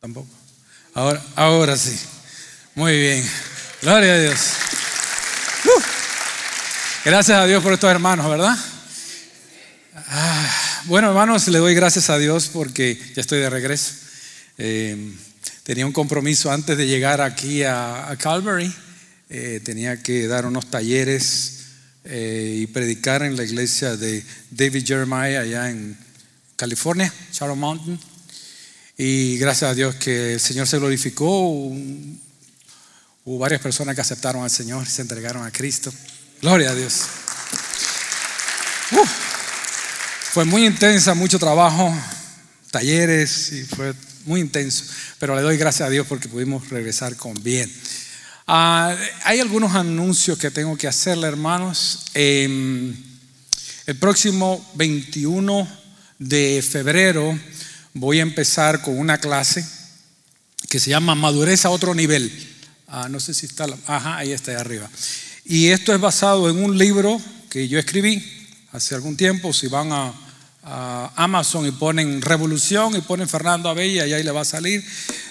Tampoco. Ahora, ahora sí. Muy bien. Gloria a Dios. Gracias a Dios por estos hermanos, ¿verdad? Ah, bueno, hermanos, le doy gracias a Dios porque ya estoy de regreso. Eh, tenía un compromiso antes de llegar aquí a, Calvary. Eh, tenía que dar unos talleres eh, y predicar en la iglesia de David Jeremiah allá en California, Shadow Mountain. Y gracias a Dios que el Señor se glorificó. Hubo varias personas que aceptaron al Señor y se entregaron a Cristo. Gloria a Dios. fue muy intensa, mucho trabajo, talleres y fue muy intenso. Pero le doy gracias a Dios porque pudimos regresar con bien. Ah, hay algunos anuncios que tengo que hacerle, hermanos. Em, el próximo 21 de febrero voy a empezar con una clase que se llama Madurez a otro nivel. Ah, no sé si está, ajá, ahí está, ahí arriba. Y esto es basado en un libro que yo escribí hace algún tiempo. Si van a, Amazon y ponen Revolución y ponen Fernando Abella, y ahí le va a salir.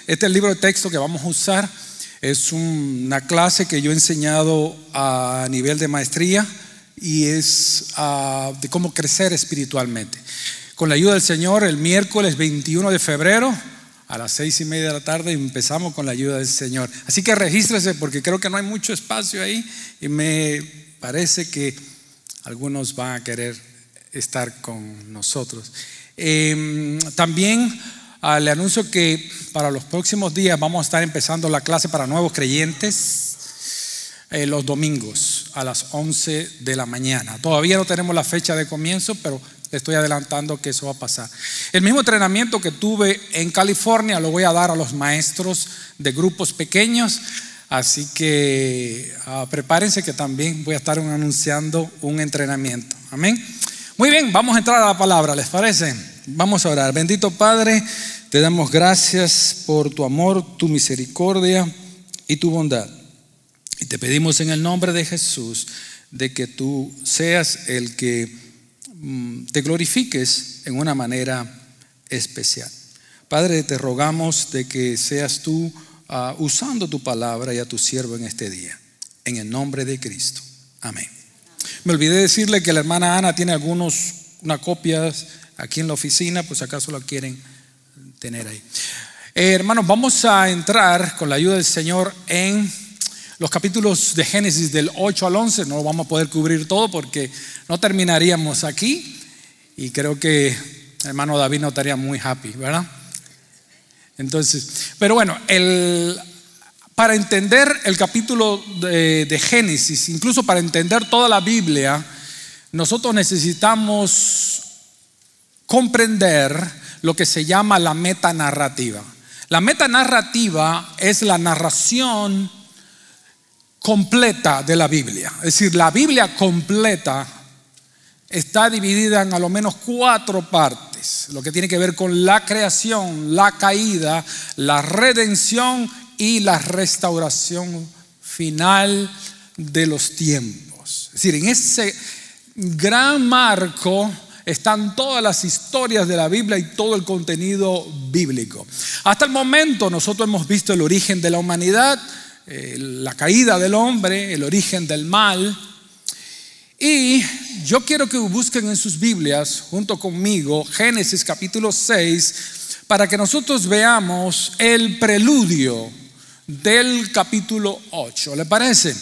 Este es el libro de texto que vamos a usar. Es una clase que yo he enseñado a nivel de maestría y es ah, de cómo crecer espiritualmente. Con la ayuda del Señor, el miércoles 21 de febrero a las seis y media de la tarde empezamos con la ayuda del Señor. Así que regístrese porque creo que no hay mucho espacio ahí y me parece que algunos van a querer estar con nosotros. Em, también ah, le anuncio que para los próximos días vamos a estar empezando la clase para nuevos creyentes eh, los domingos a las 11 de la mañana. Todavía no tenemos la fecha de comienzo, pero estoy adelantando que eso va a pasar. El mismo entrenamiento que tuve en California lo voy a dar a los maestros de grupos pequeños. Así que ah, prepárense que también voy a estar anunciando un entrenamiento. Amén. Muy bien, vamos a entrar a la palabra, ¿les parece? Vamos a orar. Bendito Padre, te damos gracias por tu amor, tu misericordia y tu bondad. Y te pedimos en el nombre de Jesús de que tú seas el que te glorifiques en una manera especial. Padre, te rogamos de que seas tú ah, usando tu palabra y a tu siervo en este día. En el nombre de Cristo. Amén. Me olvidé decirle que la hermana Ana tiene algunos, una copias aquí en la oficina, pues acaso la quieren tener ahí. Eh, hermanos, vamos a entrar con la ayuda del Señor en los capítulos de Génesis del 8 al 11, no lo vamos a poder cubrir todo porque no terminaríamos aquí y creo que hermano David no estaría muy happy, ¿verdad? Entonces, pero bueno, el, para entender el capítulo de, de Génesis, incluso para entender toda la Biblia, nosotros necesitamos comprender lo que se llama la metanarrativa. La metanarrativa es la narración completa de la Biblia. Es decir, la Biblia completa está dividida en a lo menos cuatro partes, lo que tiene que ver con la creación, la caída, la redención y la restauración final de los tiempos. Es decir, en ese gran marco están todas las historias de la Biblia y todo el contenido bíblico. Hasta el momento nosotros hemos visto el origen de la humanidad, la caída del hombre, el origen del mal. Y yo quiero que busquen en sus Biblias, junto conmigo, Génesis capítulo 6, para que nosotros veamos el preludio del capítulo 8. ¿Le parece?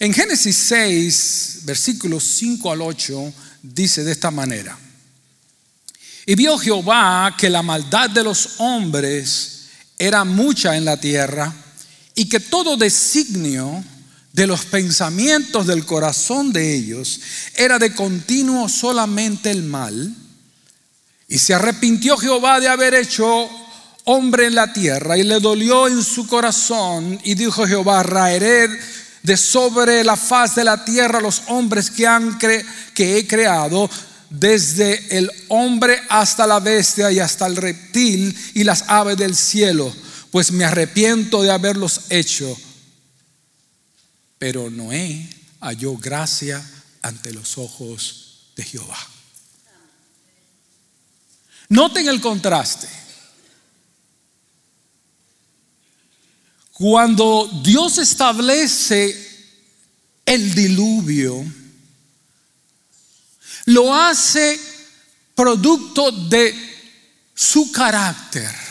En Génesis 6, versículos 5 al 8, dice de esta manera. Y vio Jehová que la maldad de los hombres era mucha en la tierra y que todo designio de los pensamientos del corazón de ellos era de continuo solamente el mal. Y se arrepintió Jehová de haber hecho hombre en la tierra y le dolió en su corazón y dijo Jehová, raeré de sobre la faz de la tierra los hombres que, han que he creado, desde el hombre hasta la bestia y hasta el reptil y las aves del cielo pues me arrepiento de haberlos hecho. Pero Noé halló gracia ante los ojos de Jehová. Noten el contraste. Cuando Dios establece el diluvio, lo hace producto de su carácter.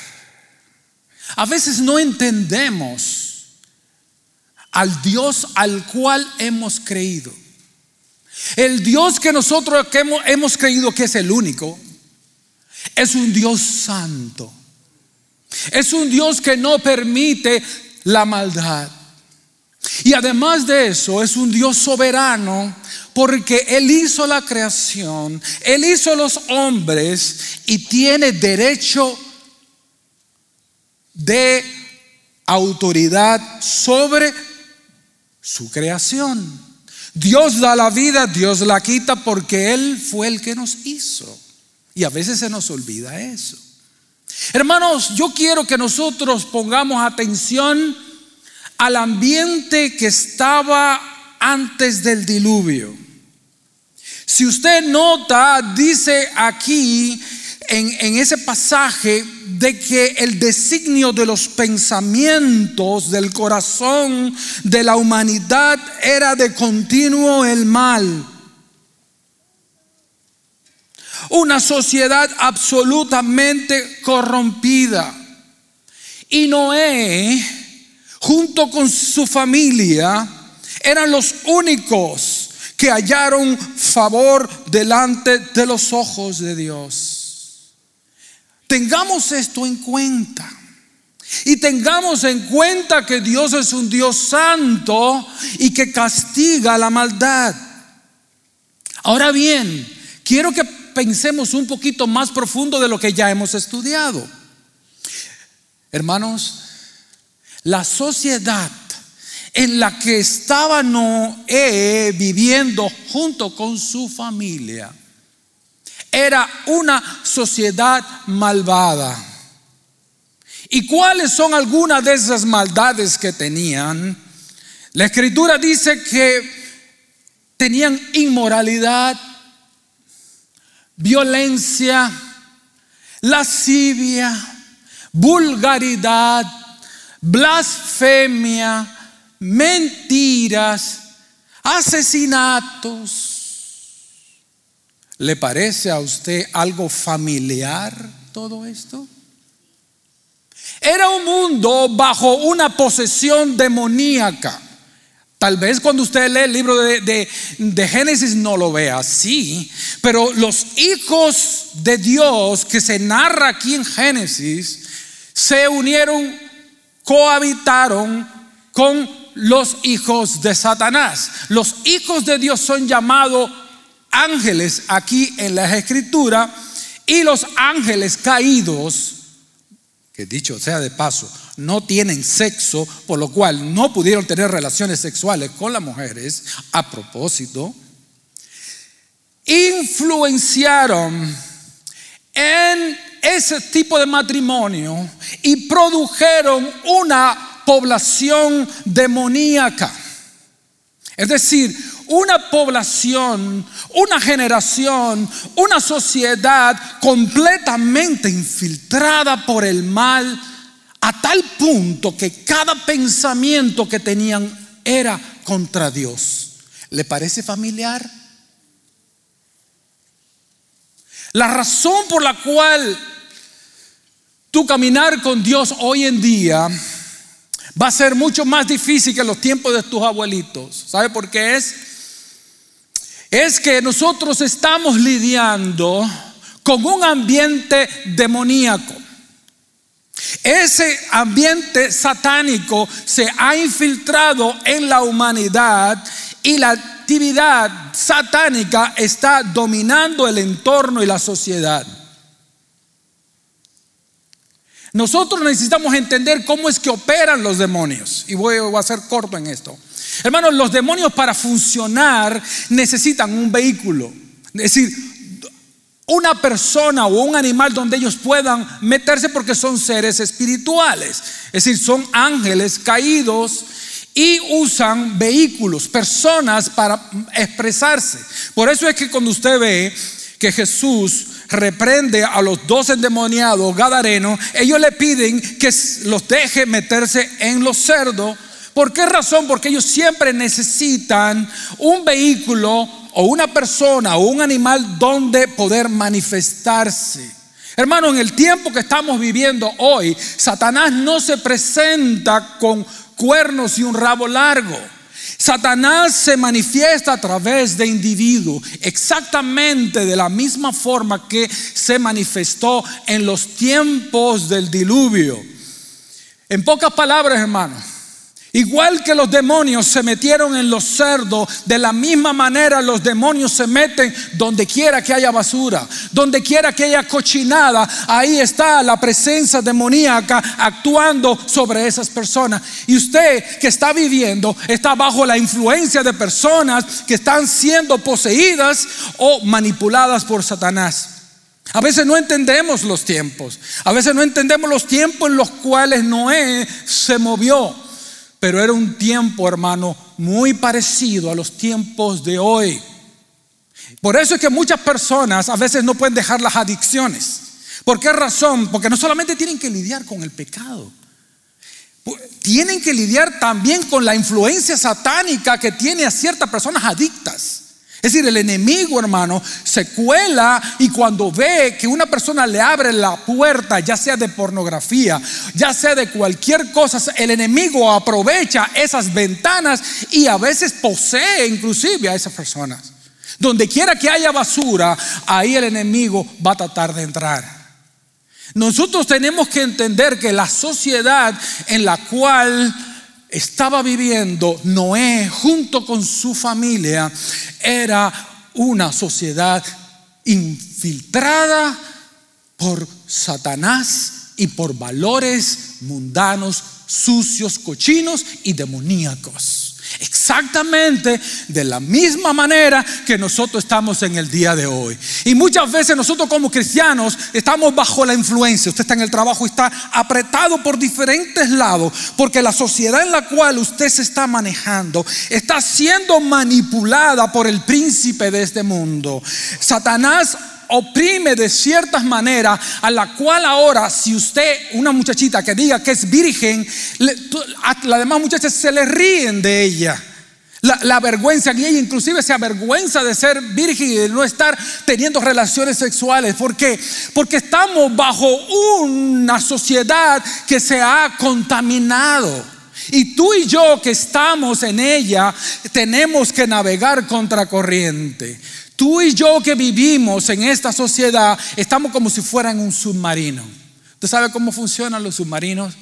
A veces no entendemos al Dios al cual hemos creído. El Dios que nosotros hemos, creído que es el único, es un Dios santo. Es un Dios que no permite la maldad. Y además de eso, es un Dios soberano porque Él hizo la creación, Él hizo los hombres y tiene derecho de autoridad sobre su creación. Dios da la vida, Dios la quita porque Él fue el que nos hizo. Y a veces se nos olvida eso. Hermanos, yo quiero que nosotros pongamos atención al ambiente que estaba antes del diluvio. Si usted nota, dice aquí en, ese pasaje de que el designio de los pensamientos del corazón de la humanidad era de continuo el mal. Una sociedad absolutamente corrompida. Y Noé, junto con su familia, eran los únicos que hallaron favor delante de los ojos de Dios. Tengamos esto en cuenta. Y tengamos en cuenta que Dios es un Dios santo y que castiga la maldad. Ahora bien, quiero que pensemos un poquito más profundo de lo que ya hemos estudiado. Hermanos, la sociedad en la que estaba Noé viviendo junto con su familia. Era una sociedad malvada. ¿Y cuáles son algunas de esas maldades que tenían? La escritura dice que tenían inmoralidad, violencia, lascivia, vulgaridad, blasfemia, mentiras, asesinatos. ¿Le parece a usted algo familiar todo esto? Era un mundo bajo una posesión demoníaca. Tal vez cuando usted lee el libro de, de, Génesis no lo vea así, pero los hijos de Dios que se narra aquí en Génesis se unieron, cohabitaron con los hijos de Satanás. Los hijos de Dios son llamados ángeles aquí en la escritura y los ángeles caídos, que dicho sea de paso, no tienen sexo, por lo cual no pudieron tener relaciones sexuales con las mujeres a propósito, influenciaron en ese tipo de matrimonio y produjeron una población demoníaca. Es decir, una población, una generación, una sociedad completamente infiltrada por el mal a tal punto que cada pensamiento que tenían era contra Dios. ¿Le parece familiar? La razón por la cual tu caminar con Dios hoy en día Va a ser mucho más difícil que los tiempos de tus abuelitos. ¿Sabe por qué es? Es que nosotros estamos lidiando con un ambiente demoníaco. Ese ambiente satánico se ha infiltrado en la humanidad y la actividad satánica está dominando el entorno y la sociedad. Nosotros necesitamos entender cómo es que operan los demonios. Y voy, a ser corto en esto. Hermanos, los demonios para funcionar necesitan un vehículo. Es decir, una persona o un animal donde ellos puedan meterse porque son seres espirituales. Es decir, son ángeles caídos y usan vehículos, personas para expresarse. Por eso es que cuando usted ve que Jesús reprende a los dos endemoniados gadarenos, ellos le piden que los deje meterse en los cerdos. ¿Por qué razón? Porque ellos siempre necesitan un vehículo o una persona o un animal donde poder manifestarse. Hermano, en el tiempo que estamos viviendo hoy, Satanás no se presenta con cuernos y un rabo largo. Satanás se manifiesta a través de individuos, exactamente de la misma forma que se manifestó en los tiempos del diluvio. En pocas palabras, hermanos, Igual que los demonios se metieron en los cerdos, de la misma manera los demonios se meten donde quiera que haya basura, donde quiera que haya cochinada, ahí está la presencia demoníaca actuando sobre esas personas. Y usted que está viviendo está bajo la influencia de personas que están siendo poseídas o manipuladas por Satanás. A veces no entendemos los tiempos, a veces no entendemos los tiempos en los cuales Noé se movió. Pero era un tiempo, hermano, muy parecido a los tiempos de hoy. Por eso es que muchas personas a veces no pueden dejar las adicciones. ¿Por qué razón? Porque no solamente tienen que lidiar con el pecado, tienen que lidiar también con la influencia satánica que tiene a ciertas personas adictas. Es decir, el enemigo, hermano, se cuela y cuando ve que una persona le abre la puerta, ya sea de pornografía, ya sea de cualquier cosa, el enemigo aprovecha esas ventanas y a veces posee inclusive a esas personas. Donde quiera que haya basura, ahí el enemigo va a tratar de entrar. Nosotros tenemos que entender que la sociedad en la cual estaba viviendo Noé junto con su familia era una sociedad infiltrada por Satanás y por valores mundanos, sucios, cochinos y demoníacos. Exactamente de la misma manera que nosotros estamos en el día de hoy. Y muchas veces nosotros como cristianos estamos bajo la influencia. Usted está en el trabajo y está apretado por diferentes lados porque la sociedad en la cual usted se está manejando está siendo manipulada por el príncipe de este mundo. Satanás oprime de ciertas maneras a la cual ahora si usted, una muchachita que diga que es virgen, a las demás muchachas se le ríen de ella. La, vergüenza, y ella inclusive se avergüenza de ser virgen y de no estar teniendo relaciones sexuales. ¿Por qué? Porque estamos bajo una sociedad que se ha contaminado. Y tú y yo que estamos en ella tenemos que navegar contra corriente. Tú y yo que vivimos en esta sociedad estamos como si fueran un submarino. ¿Usted sabe cómo funcionan los submarinos?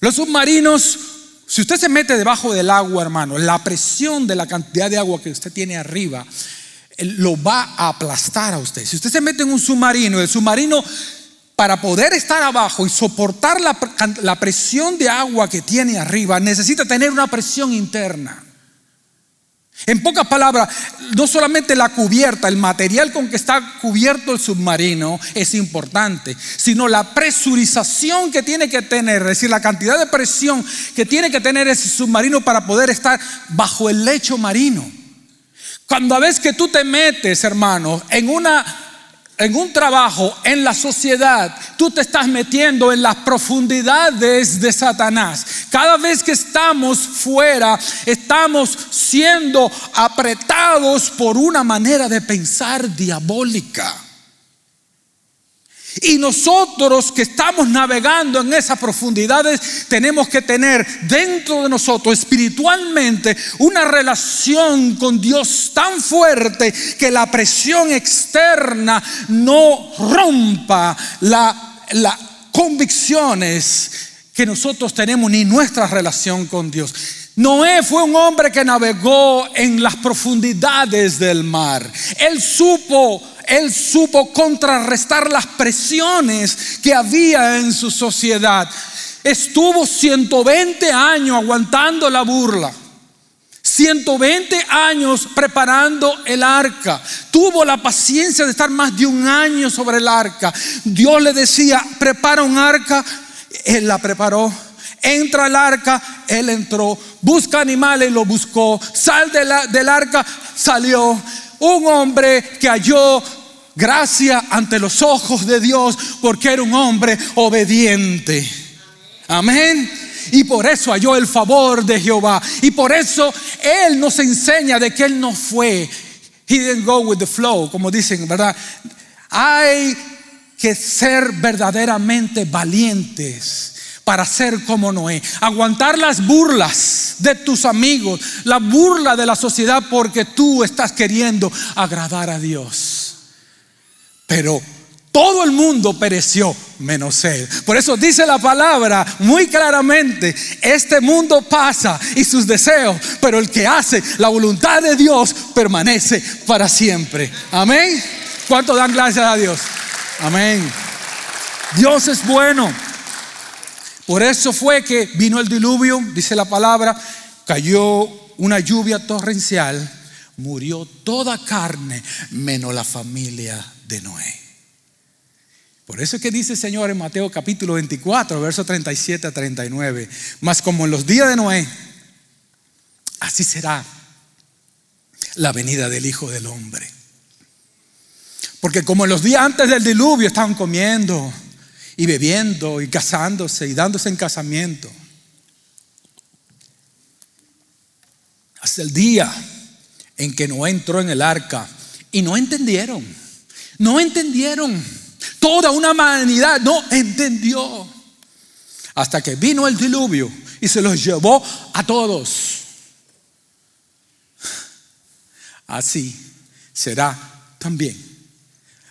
Los submarinos, si usted se mete debajo del agua, hermano, la presión de la cantidad de agua que usted tiene arriba lo va a aplastar a usted. Si usted se mete en un submarino, el submarino para poder estar abajo y soportar la, presión de agua que tiene arriba, necesita tener una presión interna. En pocas palabras, no solamente la cubierta, el material con que está cubierto el submarino es importante, sino la presurización que tiene que tener, es decir, la cantidad de presión que tiene que tener ese submarino para poder estar bajo el lecho marino. Cuando a veces que tú te metes, hermano, en una en un trabajo, en la sociedad, tú te estás metiendo en las profundidades de Satanás. Cada vez que estamos fuera, estamos siendo apretados por una manera de pensar diabólica. Y nosotros que estamos navegando en esas profundidades tenemos que tener dentro de nosotros espiritualmente una relación con Dios tan fuerte que la presión externa no rompa las convicciones que nosotros tenemos ni nuestra relación con Dios. Noé fue un hombre que navegó en las profundidades del mar. Él supo él supo contrarrestar las presiones que había en su sociedad. Estuvo 120 años aguantando la burla. 120 años preparando el arca. Tuvo la paciencia de estar más de un año sobre el arca. Dios le decía, prepara un arca. Él la preparó. Entra al arca, él entró. Busca animales, lo buscó. Sal del arca, salió un hombre que halló gracia ante los ojos de Dios porque era un hombre obediente. Amén. Y por eso halló el favor de Jehová. Y por eso Él nos enseña de que Él no fue. He didn't go with the flow, como dicen, ¿verdad? Hay que ser verdaderamente valientes para ser como Noé. Aguantar las burlas de tus amigos, la burla de la sociedad porque tú estás queriendo agradar a Dios. Pero todo el mundo pereció menos él. Por eso dice la palabra muy claramente, este mundo pasa y sus deseos, pero el que hace la voluntad de Dios permanece para siempre. Amén. ¿Cuánto dan gracias a Dios? Amén. Dios es bueno. Por eso fue que vino el diluvio, dice la palabra, cayó una lluvia torrencial, murió toda carne, menos la familia de Noé. Por eso es que dice el Señor en Mateo capítulo 24, verso 37 a 39, mas como en los días de Noé, así será la venida del Hijo del Hombre. Porque como en los días antes del diluvio estaban comiendo, y bebiendo y casándose y dándose en casamiento. Hasta el día en que Noé entró en el arca y no entendieron, no entendieron. Toda una humanidad no entendió. Hasta que vino el diluvio y se los llevó a todos. Así será también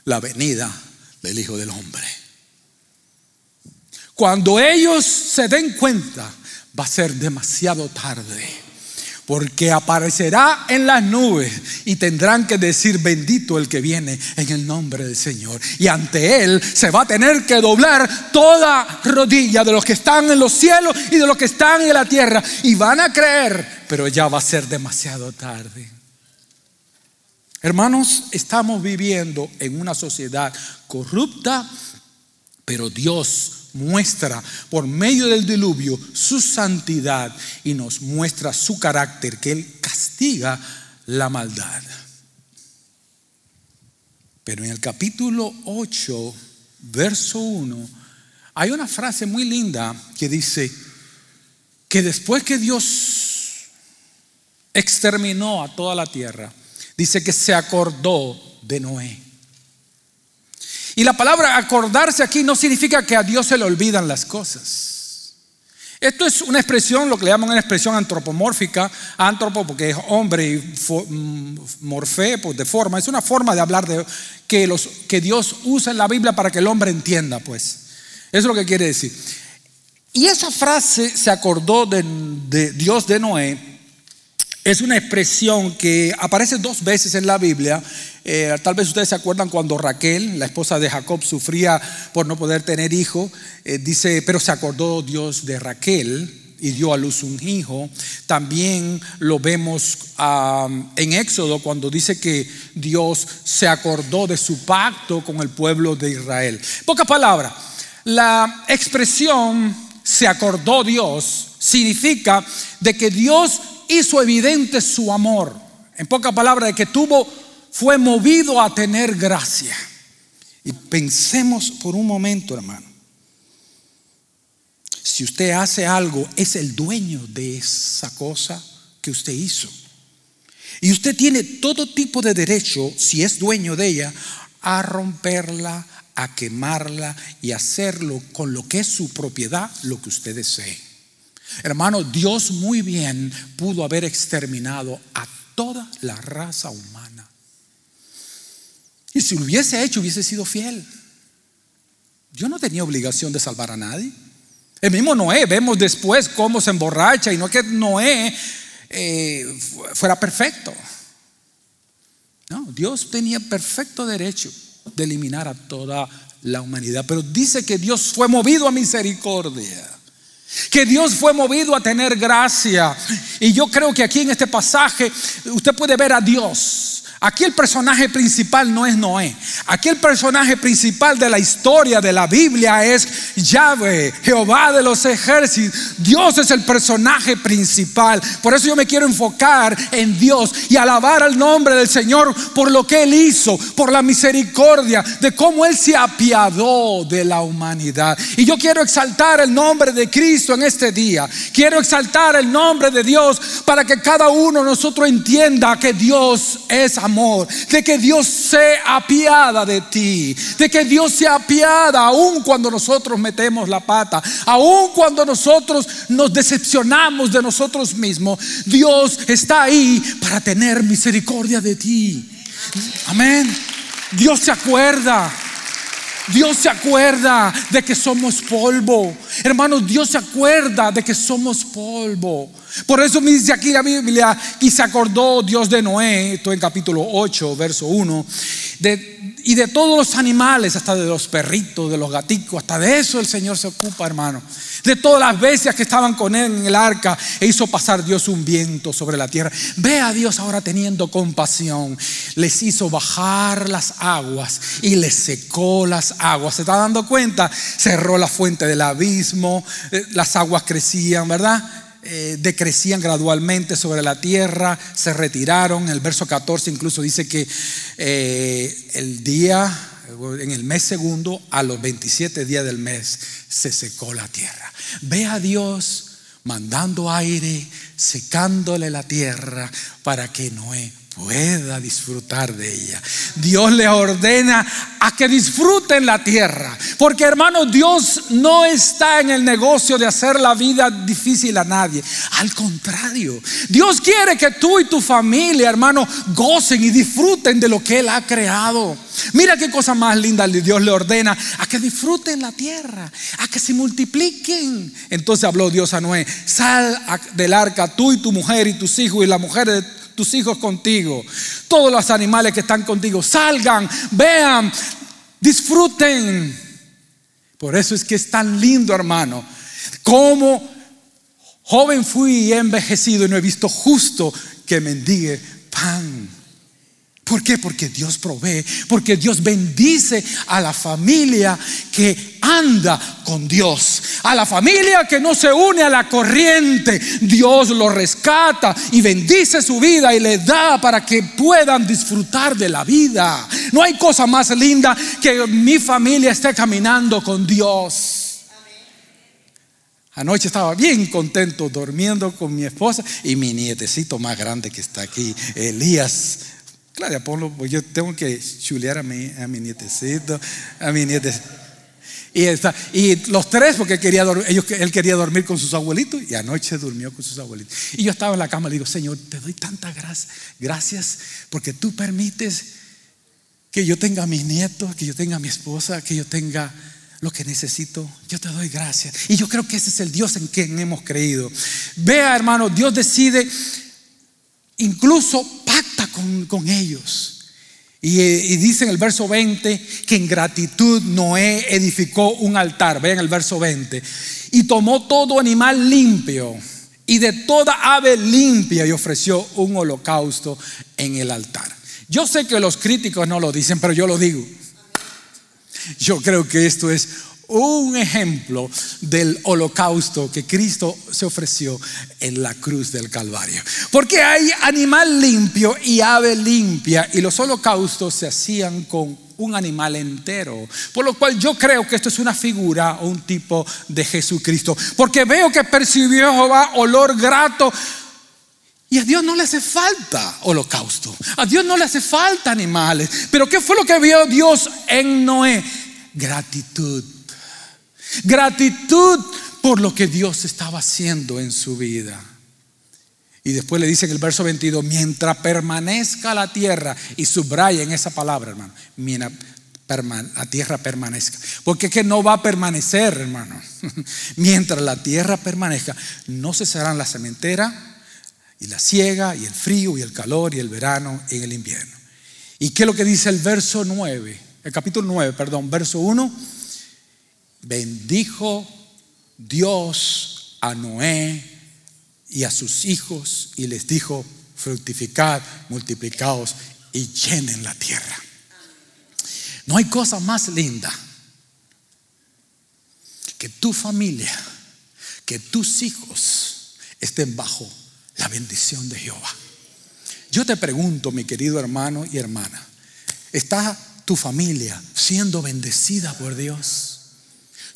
la venida del Hijo del Hombre. Cuando ellos se den cuenta, va a ser demasiado tarde. Porque aparecerá en las nubes y tendrán que decir bendito el que viene en el nombre del Señor. Y ante Él se va a tener que doblar toda rodilla de los que están en los cielos y de los que están en la tierra. Y van a creer, pero ya va a ser demasiado tarde. Hermanos, estamos viviendo en una sociedad corrupta, pero Dios muestra por medio del diluvio su santidad y nos muestra su carácter, que Él castiga la maldad. Pero en el capítulo 8, verso 1, hay una frase muy linda que dice que después que Dios exterminó a toda la tierra, dice que se acordó de Noé. Y la palabra acordarse aquí no significa que a Dios se le olvidan las cosas. Esto es una expresión, lo que le llaman una expresión antropomórfica, antropo porque es hombre y mm, morfé, pues de forma, es una forma de hablar de que, los, que Dios usa en la Biblia para que el hombre entienda, pues. Eso es lo que quiere decir. Y esa frase se acordó de, de Dios de Noé es una expresión que aparece dos veces en la Biblia. Eh, tal vez ustedes se acuerdan cuando Raquel, la esposa de Jacob, sufría por no poder tener hijo. Eh, dice, pero se acordó Dios de Raquel y dio a luz un hijo. También lo vemos en Éxodo cuando dice que Dios se acordó de su pacto con el pueblo de Israel. Poca palabra. La expresión se acordó Dios significa de que Dios hizo evidente su amor. En pocas palabras, de que tuvo, fue movido a tener gracia. Y pensemos por un momento, hermano. Si usted hace algo, es el dueño de esa cosa que usted hizo. Y usted tiene todo tipo de derecho, si es dueño de ella, a romperla, a quemarla y hacerlo con lo que es su propiedad, lo que usted desee. Hermano, Dios muy bien pudo haber exterminado a toda la raza humana. Y si lo hubiese hecho, hubiese sido fiel. Dios no tenía obligación de salvar a nadie. El mismo Noé, vemos después cómo se emborracha y no que Noé eh, fuera perfecto. No, Dios tenía perfecto derecho de eliminar a toda la humanidad, pero dice que Dios fue movido a misericordia. Que Dios fue movido a tener gracia. Y yo creo que aquí en este pasaje usted puede ver a Dios, Aquí el personaje principal no es Noé. Aquí el personaje principal de la historia de la Biblia es Yahweh, Jehová de los ejércitos. Dios es el personaje principal. Por eso yo me quiero enfocar en Dios y alabar al nombre del Señor por lo que Él hizo, por la misericordia, de cómo Él se apiadó de la humanidad. Y yo quiero exaltar el nombre de Cristo en este día. Quiero exaltar el nombre de Dios para que cada uno de nosotros entienda que Dios es amor de que Dios se apiada de ti, de que Dios se apiada aun cuando nosotros metemos la pata, aun cuando nosotros nos decepcionamos de nosotros mismos, Dios está ahí para tener misericordia de ti. Amén. Dios se acuerda. Dios se acuerda de que somos polvo. Hermanos, Dios se acuerda de que somos polvo. Por eso me dice aquí la Biblia, y se acordó Dios de Noé, esto en capítulo 8, verso 1, y de todos los animales, hasta de los perritos, de los gaticos, hasta de eso el Señor se ocupa, hermano. De todas las bestias que estaban con él en el arca, e hizo pasar Dios un viento sobre la tierra. Ve a Dios ahora teniendo compasión. Les hizo bajar las aguas y les secó las aguas. ¿Se está dando cuenta? Cerró la fuente del abismo, eh, las aguas crecían, ¿verdad? Eh, decrecían gradualmente sobre la tierra, se retiraron. El verso 14 incluso dice que eh, el día, en el mes segundo, a los 27 días del mes, se secó la tierra. Ve a Dios mandando aire, secándole la tierra para que Noé pueda disfrutar de ella. Dios le ordena a que disfruten la tierra. Porque hermano, Dios no está en el negocio de hacer la vida difícil a nadie. Al contrario, Dios quiere que tú y tu familia, hermano, gocen y disfruten de lo que Él ha creado. Mira qué cosa más linda Dios le ordena a que disfruten la tierra, a que se multipliquen. Entonces habló Dios a Noé, sal del arca tú y tu mujer y tus hijos y la mujer de tus hijos contigo, todos los animales que están contigo, salgan, vean, disfruten. Por eso es que es tan lindo, hermano, como joven fui y he envejecido y no he visto justo que mendigue pan. ¿Por qué? Porque Dios provee, porque Dios bendice a la familia que anda con Dios, a la familia que no se une a la corriente. Dios lo rescata y bendice su vida y le da para que puedan disfrutar de la vida. No hay cosa más linda que mi familia esté caminando con Dios. Anoche estaba bien contento durmiendo con mi esposa y mi nietecito más grande que está aquí, Elías Claro, ponlo, pues yo tengo que chulear a mi, nietecito, a mi nietecito. Y, y los tres, porque quería, ellos, él quería dormir con sus abuelitos y anoche durmió con sus abuelitos. Y yo estaba en la cama y le digo, Señor, te doy tantas gracias, gracias porque tú permites que yo tenga a mis nietos, que yo tenga a mi esposa, que yo tenga lo que necesito. Yo te doy gracias. Y yo creo que ese es el Dios en quien hemos creído. Vea, hermano, Dios decide incluso con, ellos. Y, y, dice en el verso 20 que en gratitud Noé edificó un altar. Vean el verso 20. Y tomó todo animal limpio y de toda ave limpia y ofreció un holocausto en el altar. Yo sé que los críticos no lo dicen, pero yo lo digo. Yo creo que esto es un ejemplo del holocausto que Cristo se ofreció en la cruz del Calvario. Porque hay animal limpio y ave limpia y los holocaustos se hacían con un animal entero. Por lo cual yo creo que esto es una figura o un tipo de Jesucristo. Porque veo que percibió Jehová olor grato. Y a Dios no le hace falta holocausto. A Dios no le hace falta animales. Pero ¿qué fue lo que vio Dios en Noé? Gratitud Gratitud por lo que Dios estaba haciendo en su vida. Y después le dice en el verso 22, mientras permanezca la tierra, y subraya en esa palabra, hermano, mientras la tierra permanezca. Porque es que no va a permanecer, hermano. mientras la tierra permanezca, no cesarán la cementera y la siega y el frío y el calor y el verano y el invierno. ¿Y qué es lo que dice el verso 9? El capítulo 9, perdón, verso 1 bendijo Dios a Noé y a sus hijos y les dijo, fructificad, multiplicaos y llenen la tierra. No hay cosa más linda que tu familia, que tus hijos estén bajo la bendición de Jehová. Yo te pregunto, mi querido hermano y hermana, ¿está tu familia siendo bendecida por Dios?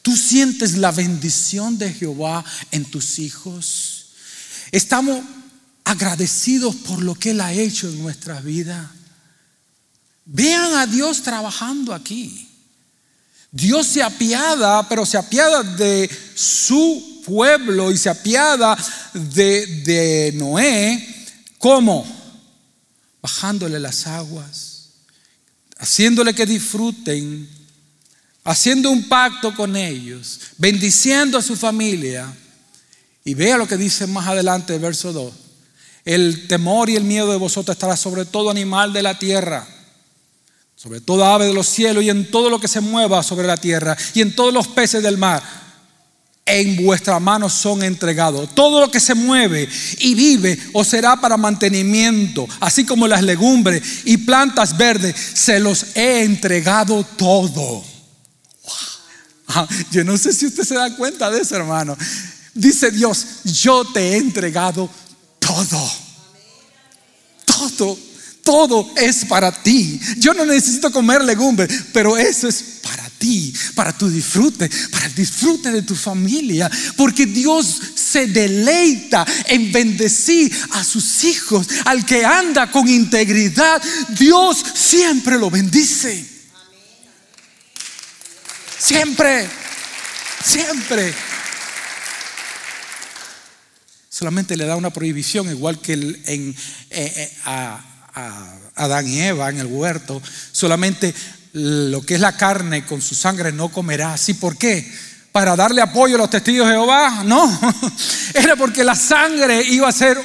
¿Tú sientes la bendición de Jehová en tus hijos? ¿Estamos agradecidos por lo que Él ha hecho en nuestra vida? Vean a Dios trabajando aquí. Dios se apiada, pero se apiada de su pueblo y se apiada de, Noé. ¿Cómo? Bajándole las aguas, haciéndole que disfruten, haciendo un pacto con ellos, bendiciendo a su familia. Y vea lo que dice más adelante, el verso 2. El temor y el miedo de vosotros estará sobre todo animal de la tierra sobre toda ave de los cielos y en todo lo que se mueva sobre la tierra y en todos los peces del mar. En vuestra mano son entregados. Todo lo que se mueve y vive os será para mantenimiento, así como las legumbres y plantas verdes, se los he entregado todo. Ah, yo no sé si usted se da cuenta de eso, hermano. Dice Dios, yo te he entregado todo. Todo todo es para ti. Yo no necesito comer legumbres, pero eso es para ti, para tu disfrute, para el disfrute de tu familia, porque Dios se deleita en bendecir a sus hijos, al que anda con integridad, Dios siempre lo bendice. Siempre, siempre. Solamente le da una prohibición, igual que en, eh, eh, a, a Adán y Eva en el huerto, solamente lo que es la carne con su sangre no comerá. ¿Así por qué? Para darle apoyo a los testigos de Jehová. No, era porque la sangre iba a ser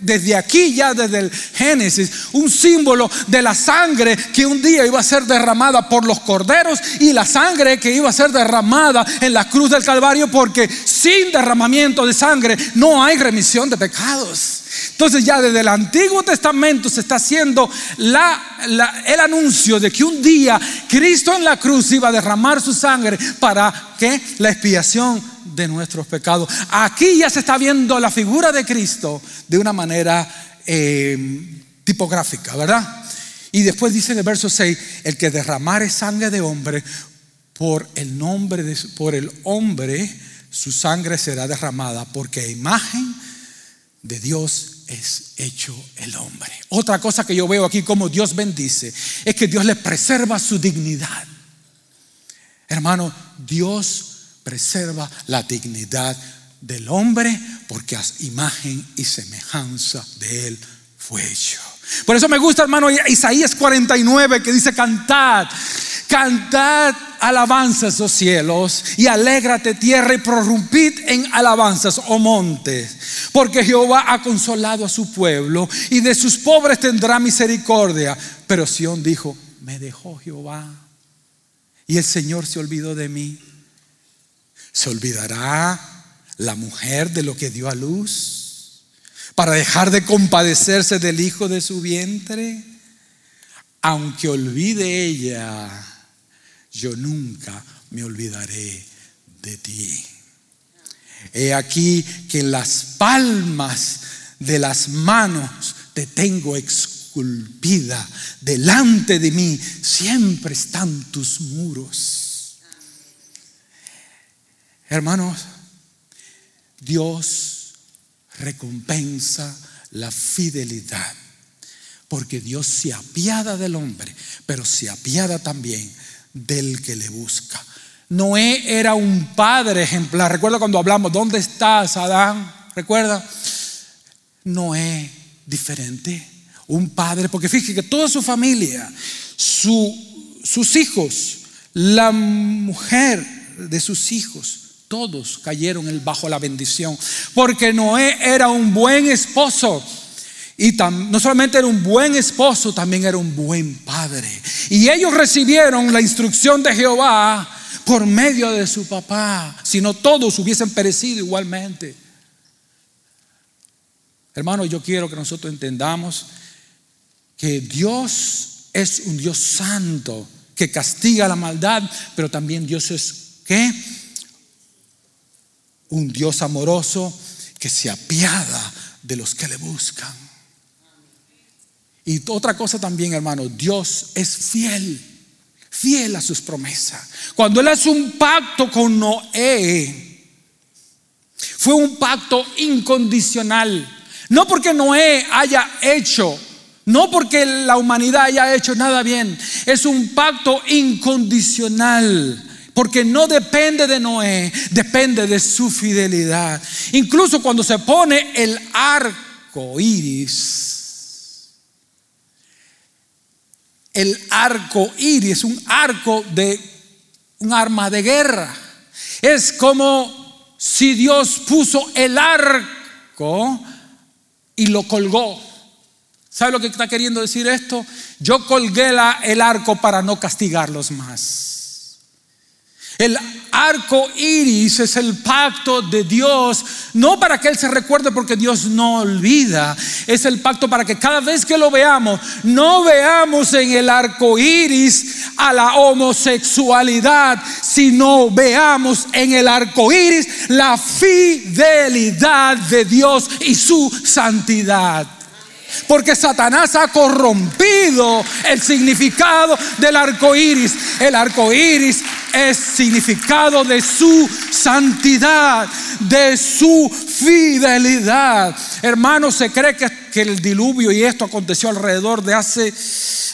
desde aquí ya desde el Génesis, un símbolo de la sangre que un día iba a ser derramada por los corderos y la sangre que iba a ser derramada en la cruz del Calvario, porque sin derramamiento de sangre no hay remisión de pecados. Entonces ya desde el Antiguo Testamento se está haciendo el anuncio de que un día Cristo en la cruz iba a derramar su sangre para que la expiación de nuestros pecados. Aquí ya se está viendo la figura de Cristo de una manera eh, tipográfica, ¿verdad? Y después dice en el verso 6, el que derramare sangre de hombre, por el nombre de por el hombre su sangre será derramada, porque imagen de Dios es hecho el hombre. Otra cosa que yo veo aquí como Dios bendice es que Dios le preserva su dignidad. Hermano, Dios preserva la dignidad del hombre porque a imagen y semejanza de él fue hecho. Por eso me gusta, hermano, Isaías 49 que dice, cantad, cantad alabanzas, oh cielos, y alégrate tierra y prorrumpid en alabanzas, oh montes, porque Jehová ha consolado a su pueblo y de sus pobres tendrá misericordia. Pero Sión dijo, me dejó Jehová y el Señor se olvidó de mí. ¿Se olvidará la mujer de lo que dio a luz para dejar de compadecerse del hijo de su vientre? Aunque olvide ella, yo nunca me olvidaré de ti. He aquí que en las palmas de las manos te tengo esculpida. Delante de mí siempre están tus muros. Hermanos, Dios recompensa la fidelidad, porque Dios se apiada del hombre, pero se apiada también del que le busca. Noé era un padre ejemplar. Recuerda cuando hablamos, ¿dónde estás, Adán? ¿Recuerda? Noé diferente, un padre, porque fíjese que toda su familia, sus hijos, la mujer de sus hijos, todos cayeron bajo la bendición. Porque Noé era un buen esposo. Y no solamente era un buen esposo, también era un buen padre. Y ellos recibieron la instrucción de Jehová por medio de su papá. Si no, todos hubiesen perecido igualmente. Hermano, yo quiero que nosotros entendamos que Dios es un Dios santo que castiga la maldad, pero también Dios es ¿qué? Un Dios amoroso que se apiada de los que le buscan. Y otra cosa también, hermano, Dios es fiel, fiel a sus promesas. Cuando Él hace un pacto con Noé, fue un pacto incondicional. No porque Noé haya hecho, no porque la humanidad haya hecho nada bien, es un pacto incondicional. Porque no depende de Noé, depende de su fidelidad. Incluso cuando se pone el arco iris, el arco iris, un arco de un arma de guerra. Es como si Dios puso el arco y lo colgó. ¿Sabe lo que está queriendo decir esto? Yo colgué el arco para no castigarlos más. El arco iris es el pacto de Dios, no para que Él se recuerde porque Dios no olvida, es el pacto para que cada vez que lo veamos, no veamos en el arco iris a la homosexualidad, sino veamos en el arco iris la fidelidad de Dios y su santidad. Porque Satanás ha corrompido el significado del arco iris. El arco iris es significado de su santidad, de su fidelidad. Hermanos, se cree que, que el diluvio y esto aconteció alrededor de hace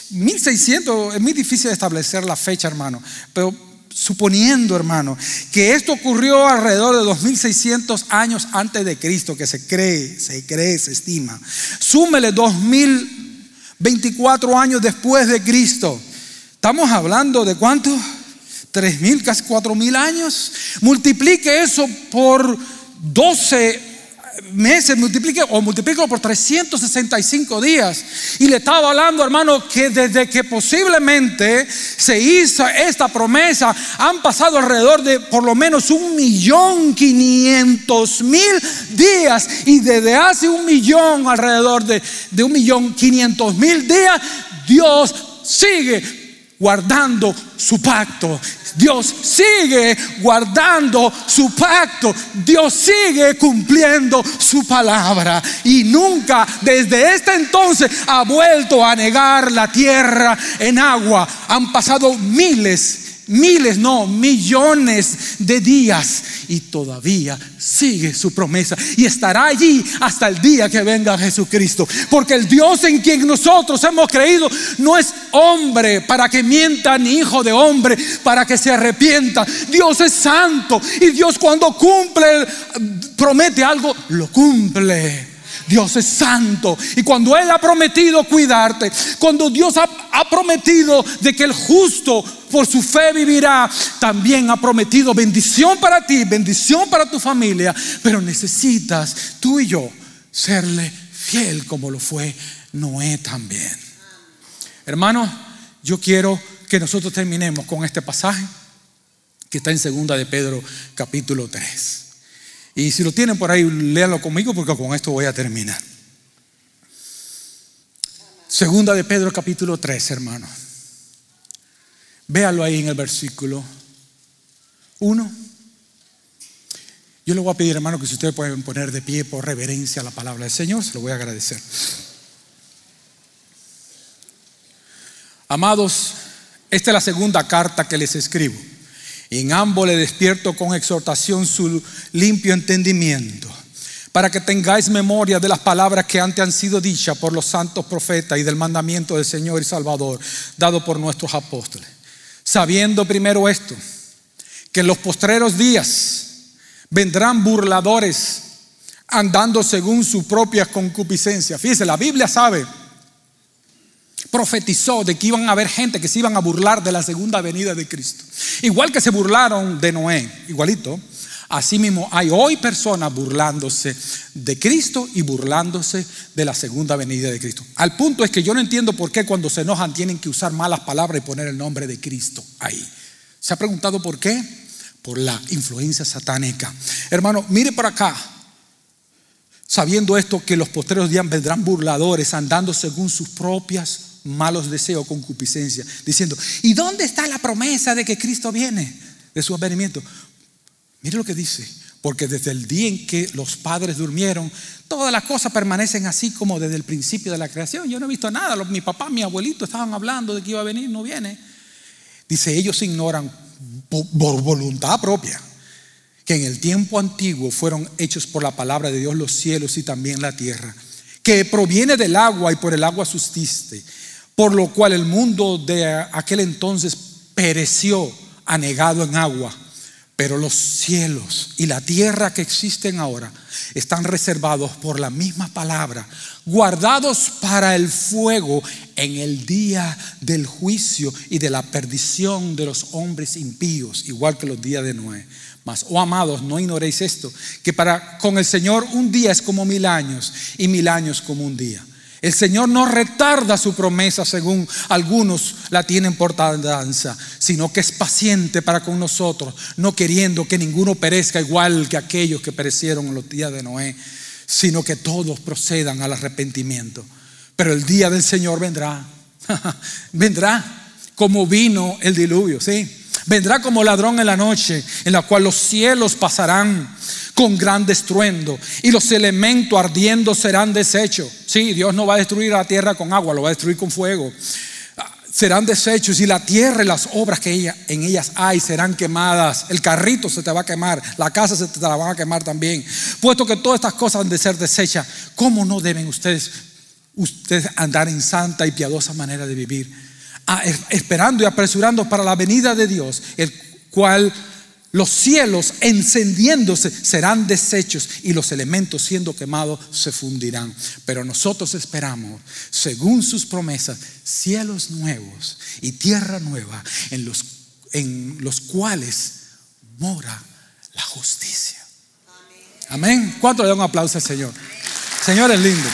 1600. Es muy difícil establecer la fecha, hermano. Pero suponiendo, hermano, que esto ocurrió alrededor de 2600 años antes de Cristo, que se cree, se cree, se estima. Súmele 2024 años después de Cristo. Estamos hablando de cuánto? 3000, casi 4000 años. Multiplique eso por 12 meses, multiplique o multiplique por 365 días. Y le estaba hablando, hermano, que desde que posiblemente se hizo esta promesa, han pasado alrededor de por lo menos un millón quinientos mil días. Y desde hace un millón, alrededor de, de un millón quinientos mil días, Dios sigue guardando su pacto. Dios sigue guardando su pacto. Dios sigue cumpliendo su palabra. Y nunca desde este entonces ha vuelto a negar la tierra en agua. Han pasado miles miles, no, millones de días y todavía sigue su promesa y estará allí hasta el día que venga Jesucristo. Porque el Dios en quien nosotros hemos creído no es hombre para que mienta ni hijo de hombre para que se arrepienta. Dios es santo y Dios cuando cumple, promete algo, lo cumple. Dios es santo. Y cuando Él ha prometido cuidarte, cuando Dios ha, prometido de que el justo por su fe vivirá, también ha prometido bendición para ti, bendición para tu familia. Pero necesitas tú y yo serle fiel como lo fue Noé también. Hermano, yo quiero que nosotros terminemos con este pasaje que está en segunda de Pedro capítulo 3. Y si lo tienen por ahí, léanlo conmigo porque con esto voy a terminar. Segunda de Pedro capítulo 3, hermano. Véalo ahí en el versículo 1. Yo le voy a pedir, hermano, que si ustedes pueden poner de pie por reverencia a la palabra del Señor, se lo voy a agradecer. Amados, esta es la segunda carta que les escribo. En ambos le despierto con exhortación su limpio entendimiento, para que tengáis memoria de las palabras que antes han sido dichas por los santos profetas y del mandamiento del Señor y Salvador dado por nuestros apóstoles. Sabiendo primero esto, que en los postreros días vendrán burladores andando según su propia concupiscencia. Fíjese, la Biblia sabe profetizó de que iban a haber gente que se iban a burlar de la segunda venida de Cristo. Igual que se burlaron de Noé, igualito. Así mismo hay hoy personas burlándose de Cristo y burlándose de la segunda venida de Cristo. Al punto es que yo no entiendo por qué cuando se enojan tienen que usar malas palabras y poner el nombre de Cristo ahí. ¿Se ha preguntado por qué? Por la influencia satánica. Hermano, mire por acá. sabiendo esto que los postreros días vendrán burladores, andando según sus propias malos deseos, concupiscencia, diciendo, ¿y dónde está la promesa de que Cristo viene? De su advenimiento. Mire lo que dice, porque desde el día en que los padres durmieron, todas las cosas permanecen así como desde el principio de la creación. Yo no he visto nada, mi papá, mi abuelito estaban hablando de que iba a venir, no viene. Dice, ellos ignoran por voluntad propia que en el tiempo antiguo fueron hechos por la palabra de Dios los cielos y también la tierra, que proviene del agua y por el agua sustiste, por lo cual el mundo de aquel entonces pereció anegado en agua, pero los cielos y la tierra que existen ahora están reservados por la misma palabra, guardados para el fuego en el día del juicio y de la perdición de los hombres impíos, igual que los días de Noé oh amados, no ignoréis esto, que para con el Señor un día es como mil años y mil años como un día. El Señor no retarda su promesa según algunos la tienen por tardanza, sino que es paciente para con nosotros, no queriendo que ninguno perezca igual que aquellos que perecieron en los días de Noé, sino que todos procedan al arrepentimiento. Pero el día del Señor vendrá, vendrá como vino el diluvio, ¿sí? Vendrá como ladrón en la noche, en la cual los cielos pasarán con gran estruendo y los elementos ardiendo serán deshechos. Sí, Dios no va a destruir la tierra con agua, lo va a destruir con fuego. Serán deshechos y la tierra y las obras que en ellas hay serán quemadas. El carrito se te va a quemar, la casa se te la van a quemar también. Puesto que todas estas cosas han de ser deshechas, ¿cómo no deben ustedes, ustedes andar en santa y piadosa manera de vivir? Esperando y apresurando para la venida de Dios, el cual los cielos encendiéndose serán deshechos y los elementos siendo quemados se fundirán. Pero nosotros esperamos, según sus promesas, cielos nuevos y tierra nueva en los, en los cuales mora la justicia. Amén. ¿Cuánto le dan un aplauso al Señor? Señor es lindo.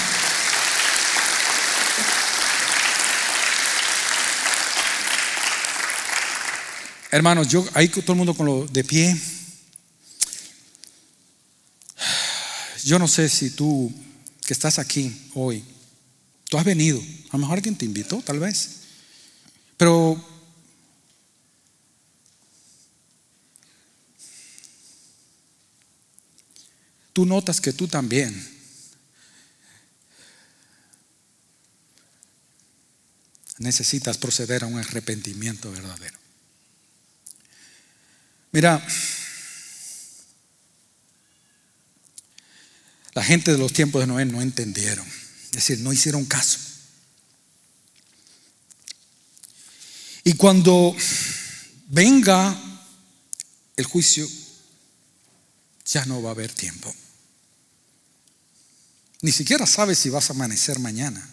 Hermanos, yo ahí todo el mundo con lo de pie. Yo no sé si tú que estás aquí hoy, tú has venido, a lo mejor alguien te invitó, tal vez, pero tú notas que tú también necesitas proceder a un arrepentimiento verdadero. Mira, la gente de los tiempos de Noé no entendieron, es decir, no hicieron caso. Y cuando venga el juicio, ya no va a haber tiempo. Ni siquiera sabes si vas a amanecer mañana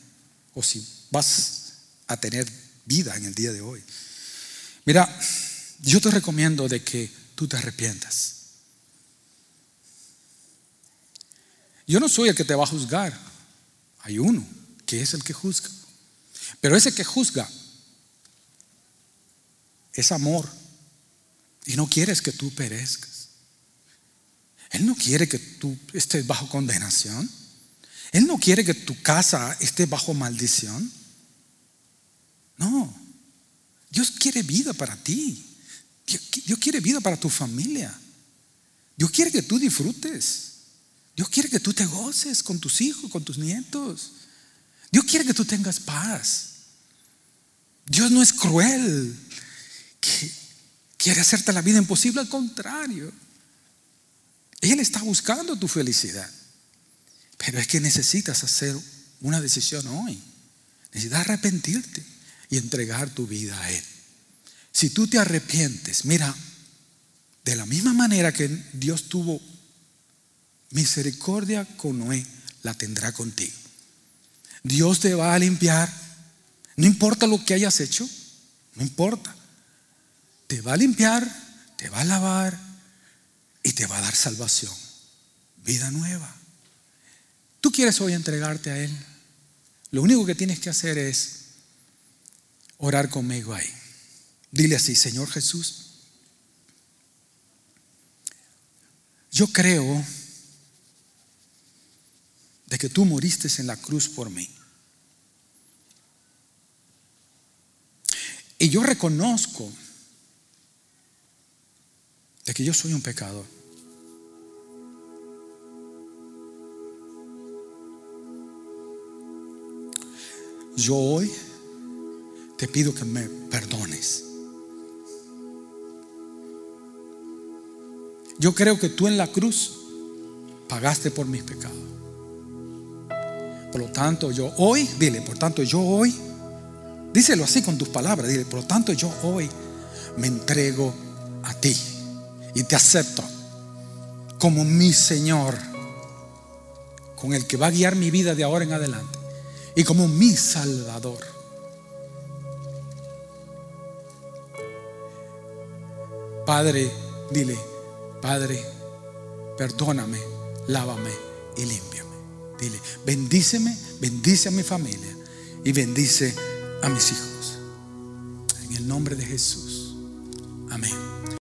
o si vas a tener vida en el día de hoy. Mira, yo te recomiendo de que tú te arrepientas. Yo no soy el que te va a juzgar. Hay uno que es el que juzga. Pero ese que juzga es amor. Y no quieres que tú perezcas. Él no quiere que tú estés bajo condenación. Él no quiere que tu casa esté bajo maldición. No. Dios quiere vida para ti. Dios quiere vida para tu familia. Dios quiere que tú disfrutes. Dios quiere que tú te goces con tus hijos, con tus nietos. Dios quiere que tú tengas paz. Dios no es cruel, quiere hacerte la vida imposible, al contrario. Él está buscando tu felicidad. Pero es que necesitas hacer una decisión hoy. Necesitas arrepentirte y entregar tu vida a Él. Si tú te arrepientes, mira, de la misma manera que Dios tuvo misericordia con Noé, la tendrá contigo. Dios te va a limpiar. No importa lo que hayas hecho, no importa. Te va a limpiar, te va a lavar y te va a dar salvación, vida nueva. Tú quieres hoy entregarte a Él. Lo único que tienes que hacer es orar conmigo ahí. Dile así, Señor Jesús, yo creo de que tú moriste en la cruz por mí. Y yo reconozco de que yo soy un pecador. Yo hoy te pido que me perdones. Yo creo que tú en la cruz pagaste por mis pecados. Por lo tanto, yo hoy, dile, por tanto, yo hoy, díselo así con tus palabras, dile, por lo tanto, yo hoy me entrego a ti y te acepto como mi Señor, con el que va a guiar mi vida de ahora en adelante y como mi Salvador. Padre, dile, Padre, perdóname, lávame y límpiame. Dile, bendíceme, bendice a mi familia y bendice a mis hijos. En el nombre de Jesús. Amén.